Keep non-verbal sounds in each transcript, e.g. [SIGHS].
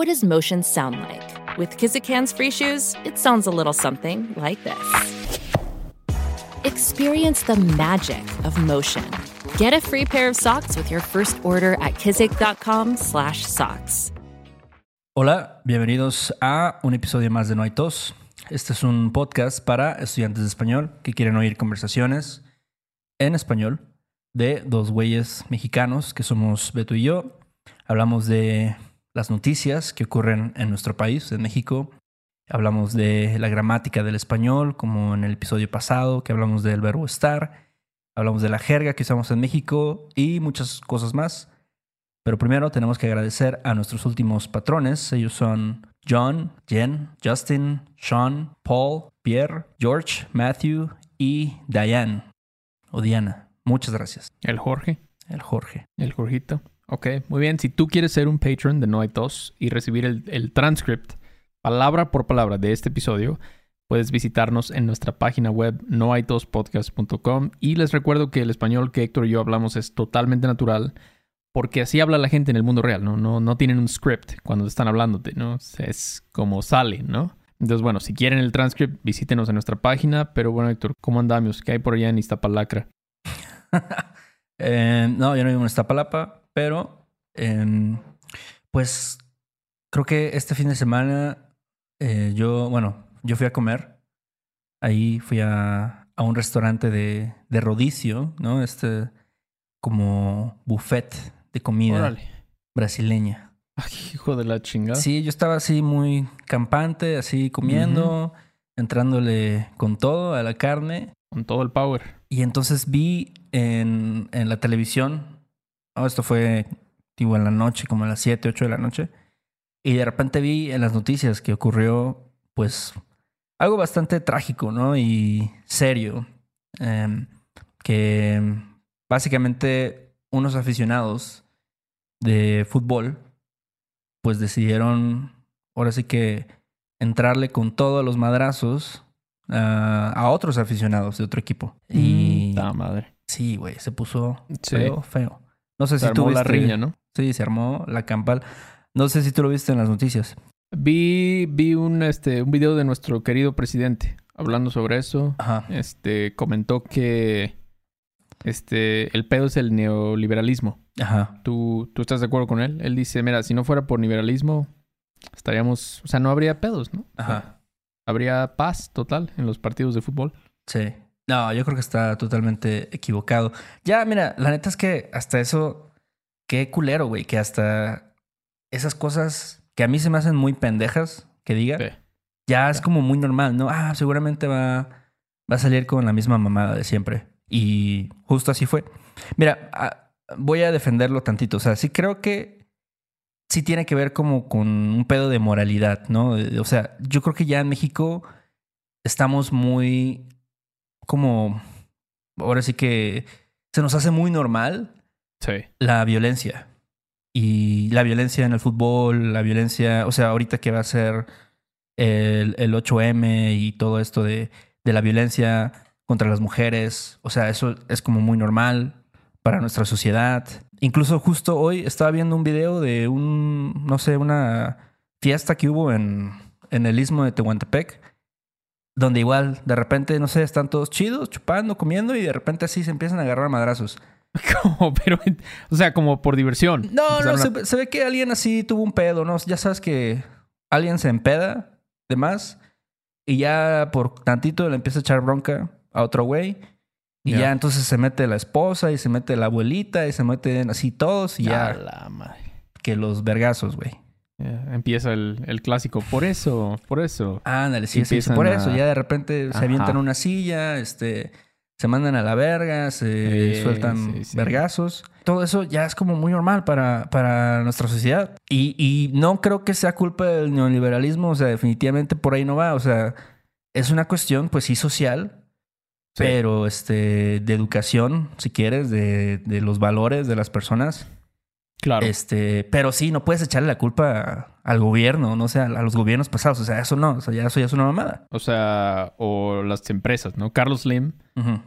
What does motion sound like? With Kizikans free shoes, it sounds a little something like this. Experience the magic of motion. Get a free pair of socks with your first order at kizik.com/socks. Hola, bienvenidos a un episodio más de No hay tos. Este es un podcast para estudiantes de español que quieren oír conversaciones en español de dos güeyes mexicanos que somos Beto y yo. Hablamos de las noticias que ocurren en nuestro país, en México. Hablamos de la gramática del español, como en el episodio pasado, que hablamos del verbo estar. Hablamos de la jerga que usamos en México y muchas cosas más. Pero primero tenemos que agradecer a nuestros últimos patrones. Ellos son John, Jen, Justin, Sean, Paul, Pierre, George, Matthew y Diane o Diana. Muchas gracias. El Jorge. El Jorge. El Jorgito. Ok, muy bien. Si tú quieres ser un patron de No hay tos y recibir el, transcript palabra por palabra de este episodio, puedes visitarnos en nuestra página web noaitospodcast.com y les recuerdo que el español que Héctor y yo hablamos es totalmente natural porque así habla la gente en el mundo real, ¿no? No, no tienen un script cuando están hablándote, ¿no? Es como sale, ¿no? Entonces, bueno, si quieren el transcript, visítenos en nuestra página. Pero bueno, Héctor, ¿cómo andamos? ¿Qué hay por allá en Iztapalacra? [LAUGHS] Eh, no, yo no vivo en Iztapalapa, pero eh, pues creo que este fin de semana eh, yo, bueno, yo fui a comer. Ahí fui a, a un restaurante de, de rodicio, ¿no? Este como buffet de comida Órale. brasileña. Ay, hijo de la chingada. Sí, yo estaba así muy campante, así comiendo, entrándole con todo a la carne. Con todo el power. Y entonces vi en, en la televisión, oh, esto fue digo, en la noche, como a las 7, 8 de la noche, y de repente vi en las noticias que ocurrió, pues, algo bastante trágico, ¿no? Y serio. Em, que básicamente unos aficionados de fútbol, pues decidieron, ahora sí que, entrarle con todos los madrazos a, a otros aficionados de otro equipo. Y Ta madre. sí, güey, se puso Sí. feo, feo. No sé Se si tú armó la viste- riña, ¿no? Sí, se armó la campal. No sé si tú lo viste en las noticias. Vi, vi un, este, un video de nuestro querido presidente hablando sobre eso. Ajá. Este, comentó que este, el pedo es el neoliberalismo. Ajá. ¿Tú, ¿Tú estás de acuerdo con él? Él dice, mira, si no fuera por liberalismo, estaríamos, o sea, no habría pedos, ¿no? Ajá. Habría paz total en los partidos de fútbol. Sí. No, yo creo que está totalmente equivocado. Ya, mira, la neta es que hasta eso, qué culero, güey, que hasta esas cosas que a mí se me hacen muy pendejas, que diga, Sí. ya es como muy normal, ¿no? Ah, seguramente va, va a salir con la misma mamada de siempre. Y justo así fue. Mira, ah, voy a defenderlo tantito. O sea, sí creo que sí tiene que ver como con un pedo de moralidad, ¿no? O sea, yo creo que ya en México estamos muy como, ahora sí que se nos hace muy normal Sí. la violencia. Y la violencia en el fútbol, la violencia, o sea, ahorita que va a ser el, el 8M y todo esto de, de la violencia contra las mujeres, o sea, eso es como muy normal para nuestra sociedad. Incluso justo hoy estaba viendo un video de un, no sé, una fiesta que hubo en, en el istmo de Tehuantepec, donde igual de repente, no sé, están todos chidos, chupando, comiendo y de repente así se empiezan a agarrar madrazos. [LAUGHS] Como, pero, o sea, como por diversión. No, no, a- se, ve- se ve que alguien así tuvo un pedo, ¿no? Ya sabes que alguien se empeda de más y ya por tantito le empieza a echar bronca a otro güey. Y Ya. ya entonces se mete la esposa y se mete la abuelita y se meten así todos y ya la madre. que los vergazos, güey. Ya, empieza el, el clásico. Por eso, por eso. Ándale, sí, sí, por a- eso. Ya de repente se avientan una silla, este, se mandan a la verga, se Sí, sueltan sí, vergazos. Todo eso ya es como muy normal para, para nuestra sociedad. Y, y no creo que sea culpa del neoliberalismo, o sea, definitivamente por ahí no va. O sea, es una cuestión, pues sí, social, pero este, de educación, si quieres, de, de los valores de las personas. Claro. Este, pero sí, no puedes echarle la culpa al gobierno, no sé, a, a los gobiernos pasados. O sea, eso no, o sea, ya, eso ya es una mamada. O sea, o las empresas, ¿no? Carlos Slim.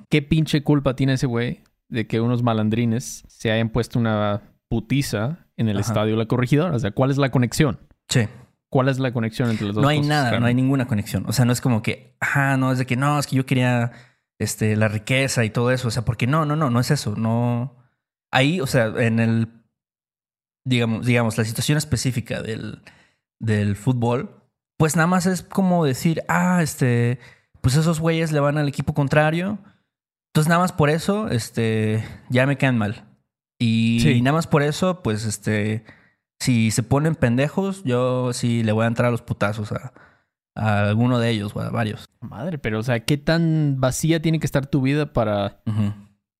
¿qué pinche culpa tiene ese güey de que unos malandrines se hayan puesto una putiza en el Ajá. estadio La Corregidora? O sea, ¿cuál es la conexión? Sí. ¿Cuál es la conexión entre las dos No hay cosas? nada, Claro. no hay ninguna conexión. O sea, no es como que, ajá, no, es de que no, es que yo quería este, la riqueza y todo eso. O sea, porque no, no, no, no es eso. No. Ahí, o sea, en el, digamos, digamos, la situación específica del, del fútbol, pues nada más es como decir, ah, este, pues esos güeyes le van al equipo contrario. Entonces nada más por eso, este, ya me caen mal. Y Sí. nada más por eso, pues, este, si se ponen pendejos, yo sí le voy a entrar a los putazos a, a alguno de ellos o a varios. Madre, pero o sea, ¿qué tan vacía tiene que estar tu vida para...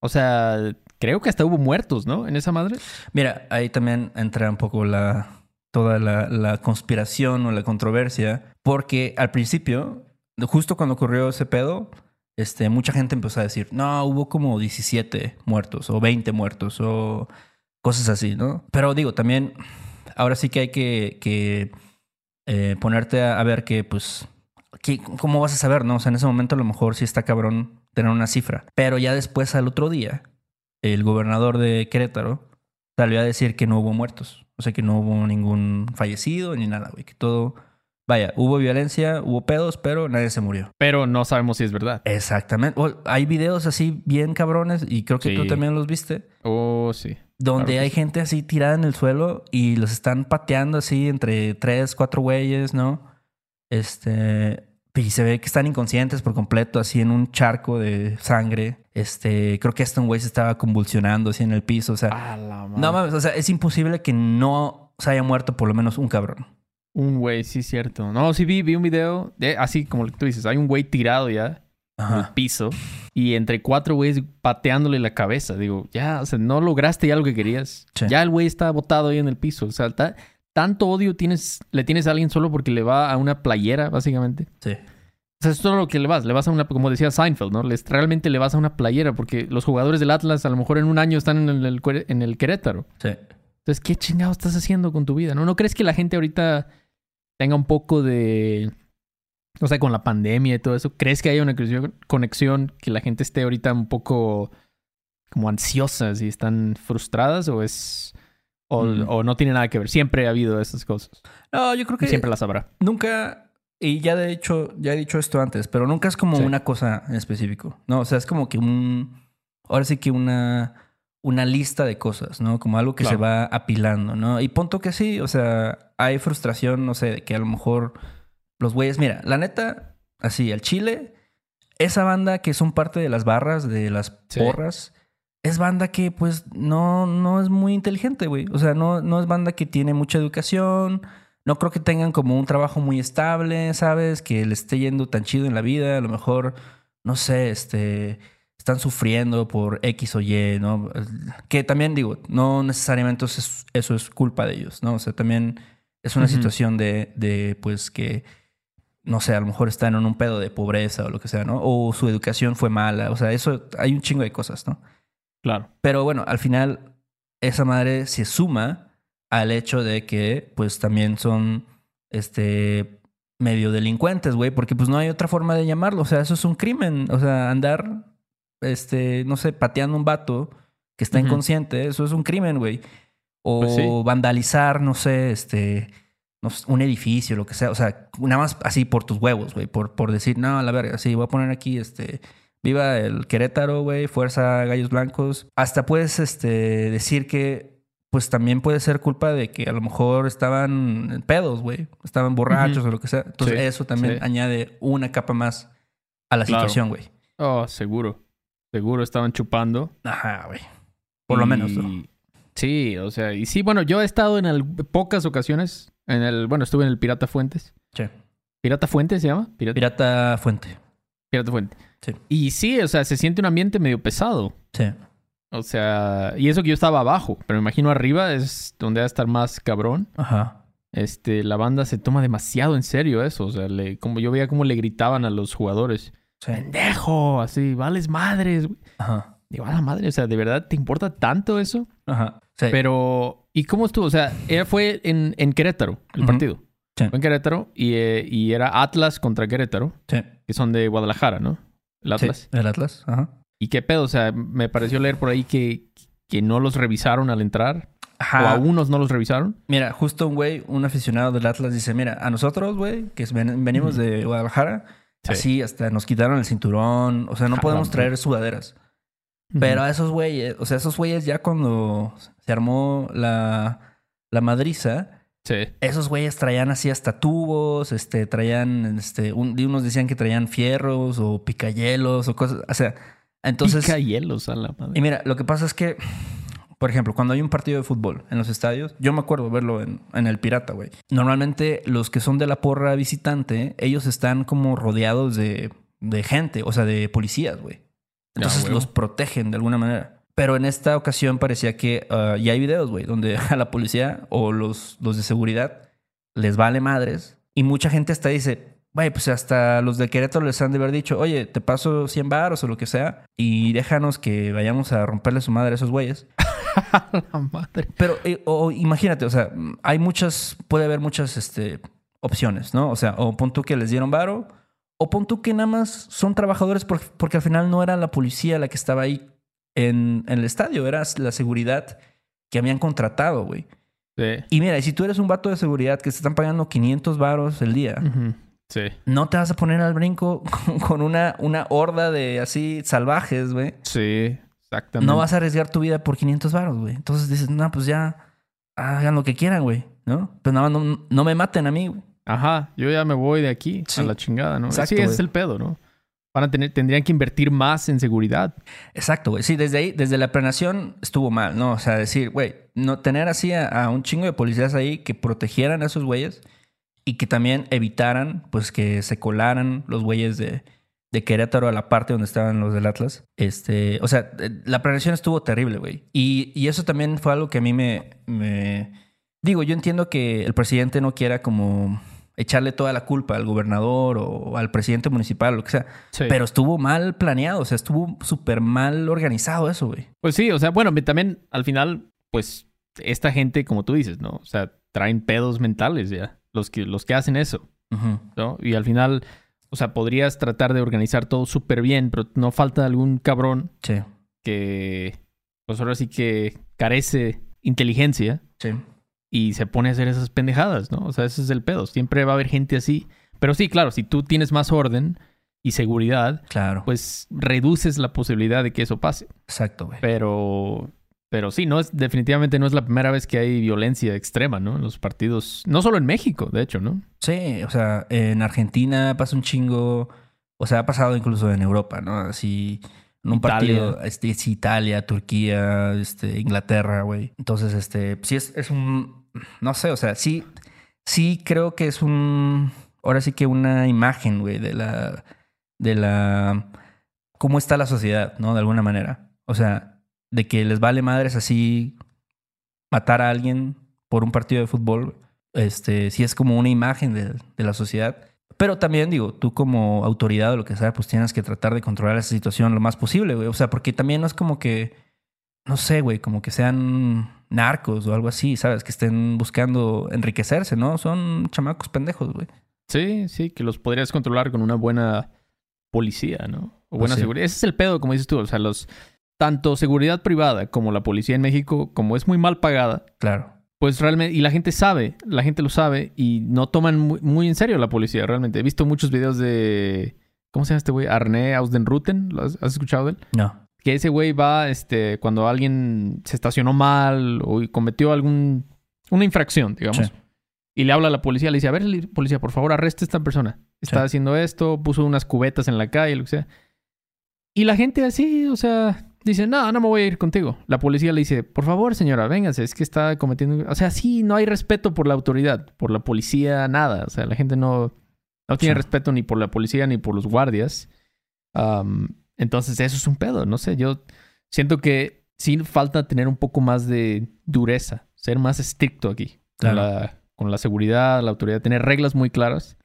O sea, creo que hasta hubo muertos, ¿no? En esa madre. Mira, ahí también entra un poco la toda la, la conspiración o la controversia, porque al principio, justo cuando ocurrió ese pedo, este, mucha gente empezó a decir, no, hubo como 17 muertos o 20 muertos o cosas así, ¿no? Pero digo, también, ahora sí que hay que, que eh, ponerte a, a ver que, pues, ¿qué- ¿cómo vas a saber, no? O sea, en ese momento a lo mejor sí está cabrón tener una cifra, pero ya después al otro día, el gobernador de Querétaro salió a decir que no hubo muertos. O sea, que no hubo ningún fallecido ni nada, güey. Que todo... Vaya, hubo violencia, hubo pedos, pero nadie se murió. Pero no sabemos si es verdad. Exactamente. Hay videos así bien cabrones y creo que Sí. tú también los viste. Oh, sí. Donde Claro hay sí. gente así tirada en el suelo y los están pateando así entre tres, cuatro güeyes, ¿no? Este... Y se ve que están inconscientes por completo, así en un charco de sangre. Este... Creo que un güey se estaba convulsionando así en el piso. O sea... No mames, o sea, es imposible que no se haya muerto por lo menos un cabrón. Un güey, sí, cierto. No, sí vi, vi un video de, así como lo que tú dices. Hay un güey tirado ya en el piso y entre cuatro güeyes pateándole la cabeza. Digo, ya, o sea, no lograste ya lo que querías. Sí. Ya el güey está botado ahí en el piso. O sea, ta- tanto odio tienes, le tienes a alguien solo porque le va a una playera, básicamente. Sí. O sea, es todo lo que le vas. Le vas a una, como decía Seinfeld, ¿no? Les, realmente le vas a una playera porque los jugadores del Atlas a lo mejor en un año están en el, el Cuere- en el Querétaro. Sí. Entonces, ¿qué chingado estás haciendo con tu vida? ¿No? ¿No crees que la gente ahorita tenga un poco de... O sea, con la pandemia y todo eso, ¿crees que haya una conexión- conexión que la gente esté ahorita un poco como ansiosas y están frustradas o es... O, Mm. o no tiene nada que ver? Siempre ha habido esas cosas. No, yo creo que siempre las habrá. nunca, y ya de hecho, ya he dicho esto antes, pero nunca es como Sí. una cosa en específico. No, o sea, es como que un, ahora sí que una, una lista de cosas, ¿no? Como algo que Claro. se va apilando, ¿no? Y punto que sí, o sea, hay frustración, no sé, de que a lo mejor los güeyes, mira, la neta, así, al Chile, esa banda que son parte de las barras, de las Sí. porras, es banda que pues no, no es muy inteligente, güey. O sea, no, no es banda que tiene mucha educación. No creo que tengan como un trabajo muy estable, ¿sabes? Que le esté yendo tan chido en la vida. A lo mejor, no sé, este, están sufriendo por X o Y, ¿no? Que también digo, no necesariamente eso es, eso es culpa de ellos, ¿no? O sea, también es una situación de, de, pues, que, no sé, a lo mejor están en un pedo de pobreza o lo que sea, ¿no? O su educación fue mala. O sea, eso, hay un chingo de cosas, ¿no? Claro. Pero bueno, al final esa madre se suma al hecho de que pues también son este medio delincuentes, güey, porque pues no hay otra forma de llamarlo, o sea, eso es un crimen, o sea, andar este, no sé, pateando un vato que está inconsciente, eso es un crimen, güey. O Pues sí. vandalizar, no sé, este no un edificio, lo que sea, o sea, nada más así por tus huevos, güey, por, por decir, no, a la verga, sí, voy a poner aquí este Viva el Querétaro, güey. Fuerza Gallos Blancos. Hasta puedes este, decir que, pues también puede ser culpa de que a lo mejor estaban en pedos, güey. Estaban borrachos o lo que sea. Entonces, Sí, eso también sí. añade una capa más a la Claro. situación, güey. Oh, seguro. Seguro estaban chupando. Ajá, güey. Por lo menos, ¿no? Sí, o sea, y sí, bueno, yo he estado en al- pocas ocasiones en el, bueno, estuve en el Pirata Fuentes. Sí. ¿Pirata Fuentes se llama? Pirata, Pirata Fuente. Pirata Fuente. Sí. Y sí, o sea, se siente un ambiente medio pesado. Sí. O sea, y eso que yo estaba abajo, pero me imagino arriba es donde va a estar más cabrón. Ajá. Este, la banda se toma demasiado en serio eso. O sea, le- como yo veía cómo le gritaban a los jugadores. Sí. ¡Pendejo! Así, vales madres. güey". Ajá. Digo, a la madre, o sea, ¿de verdad te importa tanto eso? Ajá. Sí. Pero, ¿y cómo estuvo? O sea, ella fue en, en Querétaro, el partido. Sí. Fue en Querétaro y, eh, y era Atlas contra Querétaro, Sí. que son de Guadalajara, ¿no? El Atlas. Sí, El Atlas. Ajá. ¿Y qué pedo? O sea, me pareció leer por ahí que, que no los revisaron al entrar. O Ajá. a unos no los revisaron. Mira, justo un güey, un aficionado del Atlas dice, mira, a nosotros, güey, que ven- venimos de Guadalajara, Sí. así hasta nos quitaron el cinturón, o sea, no podemos traer sudaderas. Pero a esos güeyes, o sea, esos güeyes ya cuando se armó la, la madriza, Sí. esos güeyes traían así hasta tubos, este, traían, este, un- unos decían que traían fierros o picayelos o cosas, o sea, entonces... Pica hielos a la madre. Y mira, lo que pasa es que, por ejemplo, cuando hay un partido de fútbol en los estadios, yo me acuerdo verlo en, en el Pirata, güey. Normalmente los que son de la porra visitante, ellos están como rodeados de, de gente, o sea, de policías, güey. Entonces huevo. los protegen de alguna manera. Pero en esta ocasión parecía que ah, ya hay videos, güey, donde [LAUGHS] a la policía o los, los de seguridad les vale madres. Y mucha gente hasta dice, güey, pues hasta los de Querétaro les han de haber dicho, oye, te paso 100 baros o lo que sea y déjanos que vayamos a romperle su madre a esos güeyes. [LAUGHS] La madre. Pero eh, o, imagínate, o sea, hay muchas, puede haber muchas este, opciones, ¿no? O sea, o pon tú que les dieron varo, o pon tú que nada más son trabajadores por- porque al final no era la policía la que estaba ahí en, en el estadio, era la seguridad que habían contratado, güey. Sí. Y mira, y si tú eres un vato de seguridad que te están pagando 500 varos el día. Sí. no te vas a poner al brinco [LAUGHS] con, con una, una horda de así salvajes, güey. Sí. Exactamente. No vas a arriesgar tu vida por 500 varos, güey. Entonces dices, no, pues ya hagan lo que quieran, güey, ¿no? Pero nada más no, no me maten a mí, güey. Ajá, yo ya me voy de aquí Sí. a la chingada, ¿no? Exacto, es el pedo, ¿no? Van a tener, tendrían que invertir más en seguridad. Exacto, güey. Sí, desde ahí, desde la planeación estuvo mal, ¿no? O sea, decir, güey, no tener así a, un chingo de policías ahí que protegieran a esos güeyes y que también evitaran, pues, que se colaran los güeyes de, de Querétaro a la parte donde estaban los del Atlas. Este, o sea, eh, la planeación estuvo terrible, güey. Y, y eso también fue algo que a mí me, me... Digo, yo entiendo que el presidente no quiera como echarle toda la culpa al gobernador o al presidente municipal lo que sea. Sí. Pero estuvo mal planeado, o sea, estuvo súper mal organizado eso, güey. Pues sí, o sea, bueno, también al final, pues, esta gente, como tú dices, ¿no? O sea, traen pedos mentales ya, los que, los que hacen eso. ¿no? Y al final, o sea, podrías tratar de organizar todo súper bien, pero no falta algún cabrón Sí, que, pues ahora sí que carece inteligencia sí. Y se pone a hacer esas pendejadas, ¿no? O sea, ese es el pedo. Siempre va a haber gente así. Pero sí, claro, si tú tienes más orden y seguridad, Claro. pues reduces la posibilidad de que eso pase. Exacto, güey. Pero, pero sí, no es, definitivamente no es la primera vez que hay violencia extrema, ¿no? En los partidos, no solo en México, de hecho, ¿no? Sí, o sea, en Argentina pasa un chingo. O sea, ha pasado incluso en Europa, ¿no? Así, en un Italia. partido, este, es Italia, Turquía, este, Inglaterra, güey. Entonces, este, sí es, es un, no sé, o sea, sí, sí creo que es un, ahora sí que una imagen, güey, de la, de la, cómo está la sociedad, ¿no? De alguna manera. O sea, de que les vale madres así matar a alguien por un partido de fútbol, este, sí es como una imagen de, de la sociedad. Pero también digo, tú como autoridad o lo que sea, pues tienes que tratar de controlar esa situación lo más posible, güey. O sea, porque también no es como que, no sé, güey, como que sean narcos o algo así, ¿sabes? Que estén buscando enriquecerse, ¿no? Son chamacos pendejos, güey. Sí, sí, que los podrías controlar con una buena policía, ¿no? O buena Pues sí. seguridad. Ese es el pedo, como dices tú. O sea, los tanto seguridad privada como la policía en México, como es muy mal pagada, Claro. pues realmente, y la gente sabe, la gente lo sabe, y no toman muy, muy en serio la policía, realmente. He visto muchos videos de. ¿Cómo se llama este güey? Arne Ausdenruten. ¿Lo has, has escuchado de él? No. Que ese güey va, este, cuando alguien se estacionó mal o cometió algún. una infracción, digamos. Sí. Y le habla a la policía, le dice, a ver, li- policía, por favor, arreste a esta persona. Está Sí. haciendo esto, puso unas cubetas en la calle, lo que sea. Y la gente así, o sea, dice, no, no me voy a ir contigo. La policía le dice, por favor, señora, véngase, es que está cometiendo... O sea, sí, no hay respeto por la autoridad, por la policía, nada. O sea, la gente no, no tiene Sí. respeto ni por la policía ni por los guardias. Um, entonces, eso es un pedo. No sé, yo siento que sí falta tener un poco más de dureza, ser más estricto aquí. Claro. Con, la, con la seguridad, la autoridad, tener reglas muy claras.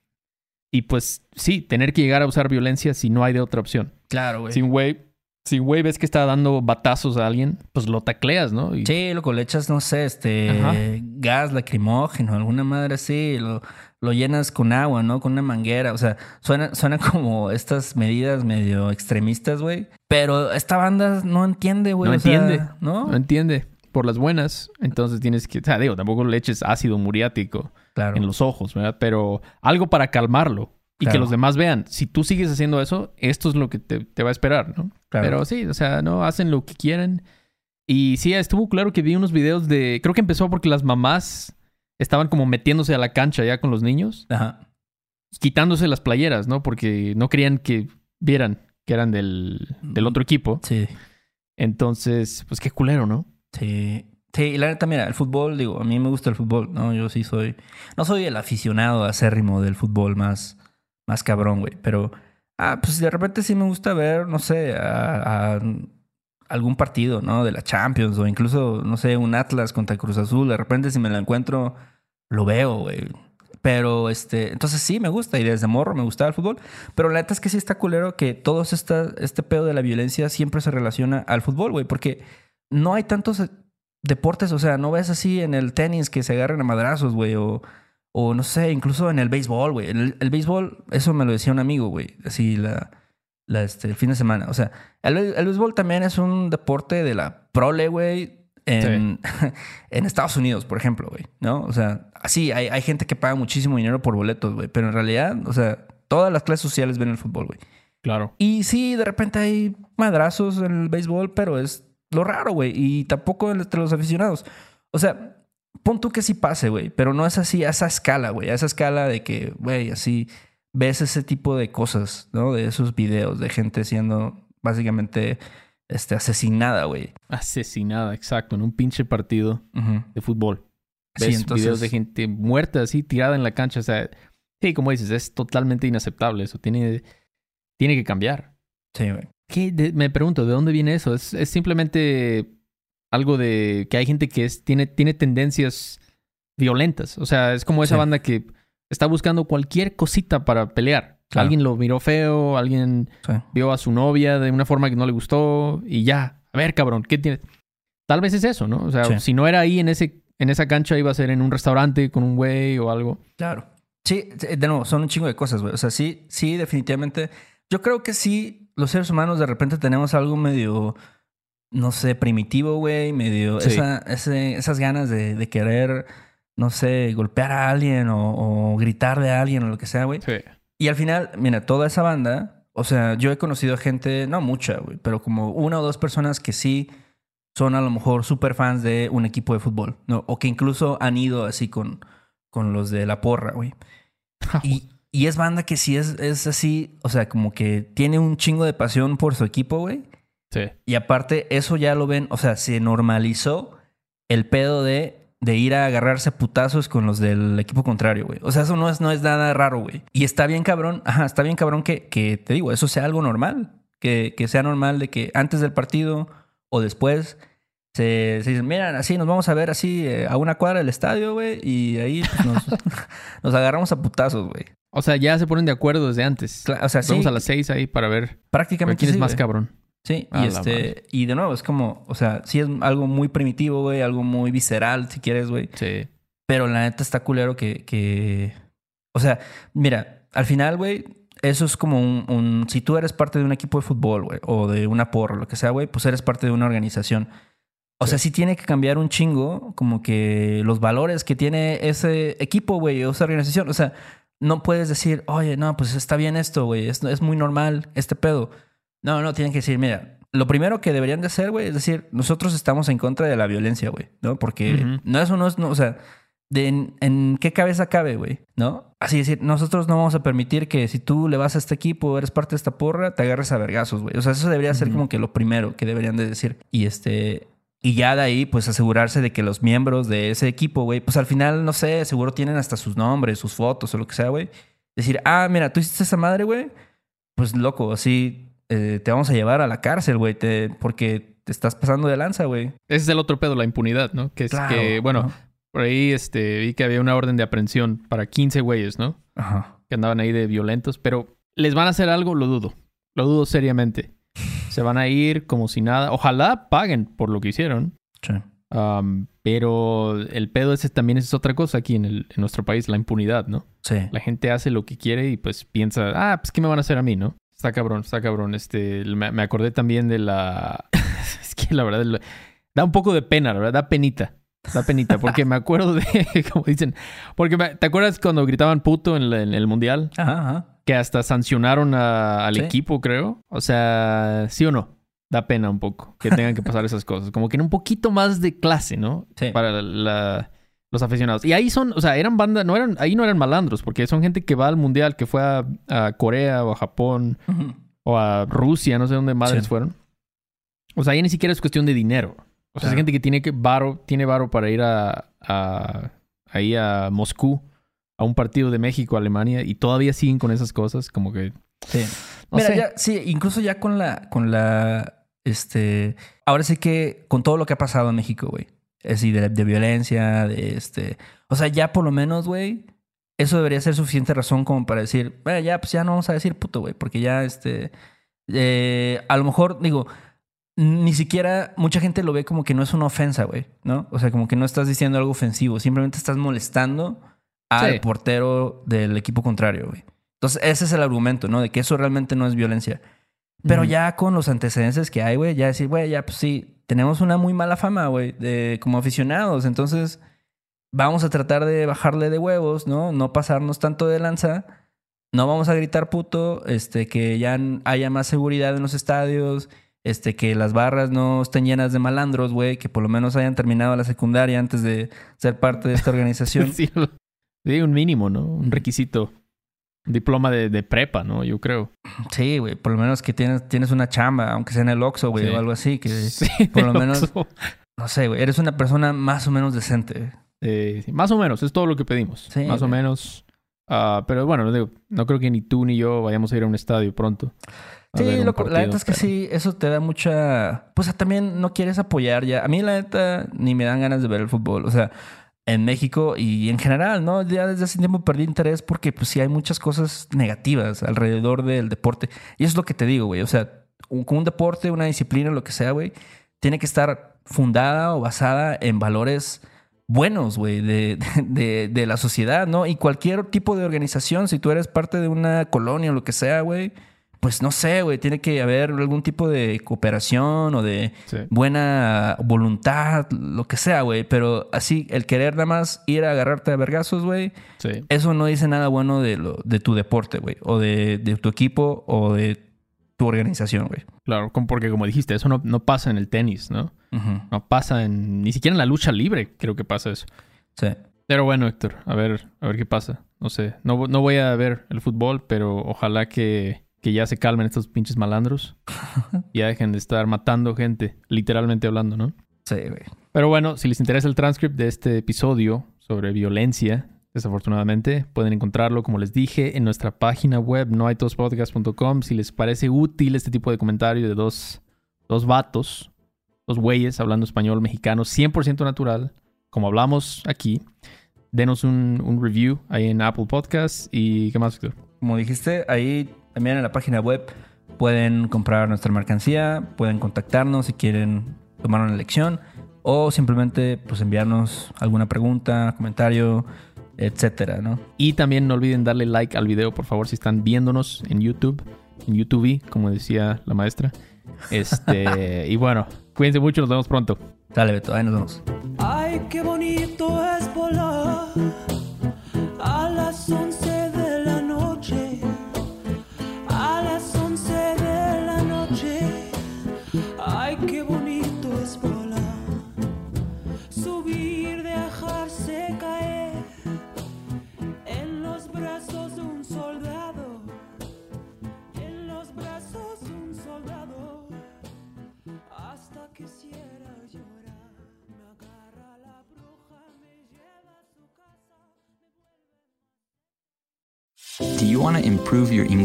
Y pues sí, tener que llegar a usar violencia si no hay de otra opción. Claro, güey. Si un güey, si güey ves que está dando batazos a alguien, pues lo tacleas, ¿no? Y- Sí, loco, le echas, no sé, este Ajá. gas lacrimógeno, alguna madre así, lo, lo llenas con agua, ¿no? Con una manguera. O sea, suena, suena [LAUGHS] como estas medidas medio extremistas, güey. Pero esta banda no entiende, güey. no o sea, entiende. ¿no? No entiende. Por las buenas, entonces tienes que. O sea, digo, tampoco le eches ácido muriático Claro. en los ojos, ¿verdad? Pero algo para calmarlo y que los demás vean. Si tú sigues haciendo eso, esto es lo que te, te va a esperar, ¿no? Claro. Pero sí, o sea, no hacen lo que quieren. Y sí, estuvo claro que vi unos videos de. Creo que empezó porque las mamás estaban como metiéndose a la cancha ya con los niños, Ajá. quitándose las playeras, ¿no? Porque no querían que vieran que eran del, del otro equipo. Sí. Entonces, pues qué culero, ¿no? Sí. Sí, y la neta, mira, el fútbol, digo, a mí me gusta el fútbol, ¿no? Yo sí soy. No soy el aficionado acérrimo del fútbol más, más cabrón, güey. Pero, ah, pues de repente sí me gusta ver, no sé, a, algún partido, ¿no? De la Champions o incluso, no sé, un Atlas contra Cruz Azul. De repente, si me lo encuentro, lo veo, güey. Pero, este, entonces sí me gusta y desde morro me gustaba el fútbol. Pero la neta es que sí está culero que todo este pedo de la violencia siempre se relaciona al fútbol, güey. Porque no hay tantos deportes, o sea, no ves así en el tenis que se agarran a madrazos, güey, o, o no sé, incluso en el béisbol, güey. El, el béisbol, eso me lo decía un amigo, güey, así la, la, este, el fin de semana. O sea, el, el béisbol también es un deporte de la prole, güey, en, [LAUGHS] en Estados Unidos, por ejemplo, güey, ¿no? O sea, así hay, hay gente que paga muchísimo dinero por boletos, güey, pero en realidad, o sea, todas las clases sociales ven el fútbol, güey. Claro. Y sí, de repente hay madrazos en el béisbol, pero es lo raro, güey. Y tampoco entre los aficionados. O sea, pon tú que sí pase, güey. Pero no es así a esa escala, güey. A esa escala de que, güey, así ves ese tipo de cosas, ¿no? De esos videos de gente siendo básicamente este, asesinada, güey. Asesinada, exacto, en un pinche partido de fútbol. Sí, Ves entonces- videos de gente muerta así, tirada en la cancha. O sea, sí, como dices, es totalmente inaceptable eso. Tiene, tiene que cambiar. Sí, güey. Me pregunto, ¿de dónde viene eso? ¿Es, es simplemente algo de que hay gente que es, tiene, tiene tendencias violentas? O sea, es como esa Sí. banda que está buscando cualquier cosita para pelear. Claro. Alguien lo miró feo, alguien Sí. vio a su novia de una forma que no le gustó y ya. A ver, cabrón, ¿qué tienes? Tal vez es eso, ¿no? O sea, Sí. si no era ahí en ese en esa cancha iba a ser en un restaurante con un güey o algo. Claro. Sí, de nuevo, son un chingo de cosas, güey. O sea, sí, sí, definitivamente. Yo creo que sí, los seres humanos de repente tenemos algo medio, no sé, primitivo, güey, medio, Sí. esa, ese- esas ganas de, de querer, no sé, golpear a alguien o, o gritarle a alguien o lo que sea, güey. Sí. Y al final, mira, toda esa banda, o sea, yo he conocido gente, no mucha, güey, pero como una o dos personas que sí son a lo mejor súper fans de un equipo de fútbol, ¿no? O que incluso han ido así con, con los de la porra, güey. [LAUGHS] Y, y es banda que sí es, es así, o sea, como que tiene un chingo de pasión por su equipo, güey. Sí. Y aparte, eso ya lo ven, o sea, se normalizó el pedo de, de ir a agarrarse a putazos con los del equipo contrario, güey. O sea, eso no es, no es nada raro, güey. Y está bien cabrón, ajá, está bien cabrón que, que te digo, eso sea algo normal. Que, que sea normal de que antes del partido o después se, se dicen, miren, así nos vamos a ver así eh, a una cuadra del estadio, güey. Y ahí pues, nos, [LAUGHS] nos agarramos a putazos, güey. O sea, ya se ponen de acuerdo desde antes. O sea, sí, Vamos a las seis ahí para ver, prácticamente quién es sí, más cabrón. Sí, A y este, madre. y de nuevo, es como, o sea, sí es algo muy primitivo, güey, algo muy visceral, si quieres, güey. Sí. Pero la neta está culero que, que. O sea, mira, al final, güey, eso es como un, un- Si tú eres parte de un equipo de fútbol, güey, o de una porra, lo que sea, güey, pues eres parte de una organización. O sea, sí tiene que cambiar un chingo, como que los valores que tiene ese equipo, güey, o esa organización. O sea, no puedes decir, oye, no, pues está bien esto, güey, es, es muy normal este pedo. No, no, tienen que decir, mira, lo primero que deberían de hacer, güey, es decir, nosotros estamos en contra de la violencia, güey, ¿no? Porque no, eso no es, no, o sea, de en, en qué cabeza cabe, güey, ¿no? Así decir, nosotros no vamos a permitir que si tú le vas a este equipo, eres parte de esta porra, te agarres a vergazos, güey. O sea, eso debería ser como que lo primero que deberían de decir. Y este, y ya de ahí, pues asegurarse de que los miembros de ese equipo, güey, pues al final, no sé, seguro tienen hasta sus nombres, sus fotos o lo que sea, güey. Decir, ah, mira, tú hiciste esa madre, güey. Pues loco, así eh, te vamos a llevar a la cárcel, güey, te- porque te estás pasando de lanza, güey. Ese es el otro pedo, la impunidad, ¿no? Que es Claro, que, bueno, ¿no? por ahí este, vi que había una orden de aprehensión para 15 güeyes, ¿no? Ajá. Que andaban ahí de violentos, pero ¿les van a hacer algo? Lo dudo. Lo dudo seriamente. [SIGHS] Se van a ir como si nada. Ojalá paguen por lo que hicieron. Sí. Um, pero el pedo ese también es otra cosa aquí en, el, en nuestro país, la impunidad, ¿no? Sí. La gente hace lo que quiere y pues piensa, ah, pues ¿qué me van a hacer a mí, no? Está cabrón, está cabrón. Este, me, me acordé también de la... [LAUGHS] es que la verdad lo- da un poco de pena, la verdad, da penita. Da penita, porque me acuerdo de, [LAUGHS] como dicen, porque me- ¿te acuerdas cuando gritaban puto en, la- en el mundial? Ajá, ajá. Que hasta sancionaron a- al Sí. equipo, creo. O sea, ¿sí o no? Da pena un poco que tengan que pasar esas cosas. Como que en un poquito más de clase, ¿no? Sí. Para la- los aficionados. Y ahí son, o sea, eran banda, no eran, ahí no eran malandros, porque son gente que va al mundial, que fue a, a Corea o a Japón o a Rusia, no sé dónde madres Sí. fueron. O sea, ahí ni siquiera es cuestión de dinero. O sea, es gente que tiene que varo, tiene varo para ir a, a- ahí a Moscú, a un partido de México, Alemania, y todavía siguen con esas cosas, como que Sí. No Mira, sé. ya, sí, incluso ya con la, con la, este, ahora sí que con todo lo que ha pasado en México, güey. Es decir, de, de violencia, de este, o sea, ya por lo menos, güey, eso debería ser suficiente razón como para decir, "Bueno, ya, pues ya no vamos a decir puto, güey, porque ya, este, eh, a lo mejor, digo, ni siquiera mucha gente lo ve como que no es una ofensa, güey, ¿no? O sea, como que no estás diciendo algo ofensivo, simplemente estás molestando al Sí. portero del equipo contrario, güey. Entonces, ese es el argumento, ¿no? De que eso realmente no es violencia. Pero ya con los antecedentes que hay, güey, ya decir, güey, ya pues sí, tenemos una muy mala fama, güey, de como aficionados. Entonces, vamos a tratar de bajarle de huevos, ¿no? No pasarnos tanto de lanza. No vamos a gritar puto, este, que ya haya más seguridad en los estadios, este, que las barras no estén llenas de malandros, güey, que por lo menos hayan terminado la secundaria antes de ser parte de esta [LAUGHS] organización. Sí, un mínimo, ¿no? Un requisito. Diploma de, de prepa, ¿no? Yo creo. Sí, güey, por lo menos que tienes, tienes una chamba, aunque sea en el Oxxo, güey, Sí. o algo así, que Sí, por lo menos- no sé, güey, eres una persona más o menos decente. eh, sí, más o menos, es todo lo que pedimos. Sí, más o menos. Ah, pero bueno, no digo, no creo que ni tú ni yo vayamos a ir a un estadio pronto. Sí, loco, la partido, neta es que pero- sí, eso te da mucha... Pues también no quieres apoyar ya. A mí la neta ni me dan ganas de ver el fútbol. O sea, en México y en general, ¿no? Ya desde hace tiempo perdí interés porque pues sí hay muchas cosas negativas alrededor del deporte. Y eso es lo que te digo, güey. O sea, un, un deporte, una disciplina, lo que sea, güey, tiene que estar fundada o basada en valores buenos, güey, de, [LAUGHS] de, de la sociedad, ¿no? Y cualquier tipo de organización, si tú eres parte de una colonia o lo que sea, güey, pues no sé, güey, tiene que haber algún tipo de cooperación o de Sí. buena voluntad, lo que sea, güey. Pero así, el querer nada más ir a agarrarte a vergazos, güey, Sí. eso no dice nada bueno de, lo, de tu deporte, güey. O de, de tu equipo o de tu organización, güey. Claro, porque como dijiste, eso no, no pasa en el tenis, ¿no? No pasa en. Ni siquiera en la lucha libre, creo que pasa eso. Sí. Pero bueno, Héctor, a ver, a ver qué pasa. No sé. No, no voy a ver el fútbol, pero ojalá que, que ya se calmen estos pinches malandros. y [LAUGHS] ya dejen de estar matando gente, literalmente hablando, ¿no? Sí, güey. Pero bueno, si les interesa el transcript de este episodio sobre violencia, desafortunadamente, pueden encontrarlo, como les dije, en nuestra página web noaitospodcast.com. Si les parece útil este tipo de comentario de dos, dos vatos, dos güeyes hablando español mexicano 100% natural, como hablamos aquí, denos un, un review ahí en Apple Podcasts. ¿Y qué más, Víctor? Como dijiste, ahí también en la página web pueden comprar nuestra mercancía, pueden contactarnos si quieren tomar una lección o simplemente pues enviarnos alguna pregunta, comentario, etcétera, ¿no? Y también no olviden darle like al video, por favor, si están viéndonos en YouTube, en YouTube, como decía la maestra. Este, [LAUGHS] y bueno, cuídense mucho, nos vemos pronto. Dale, Beto, ahí nos vemos. Ay, qué bonito es volar a las 11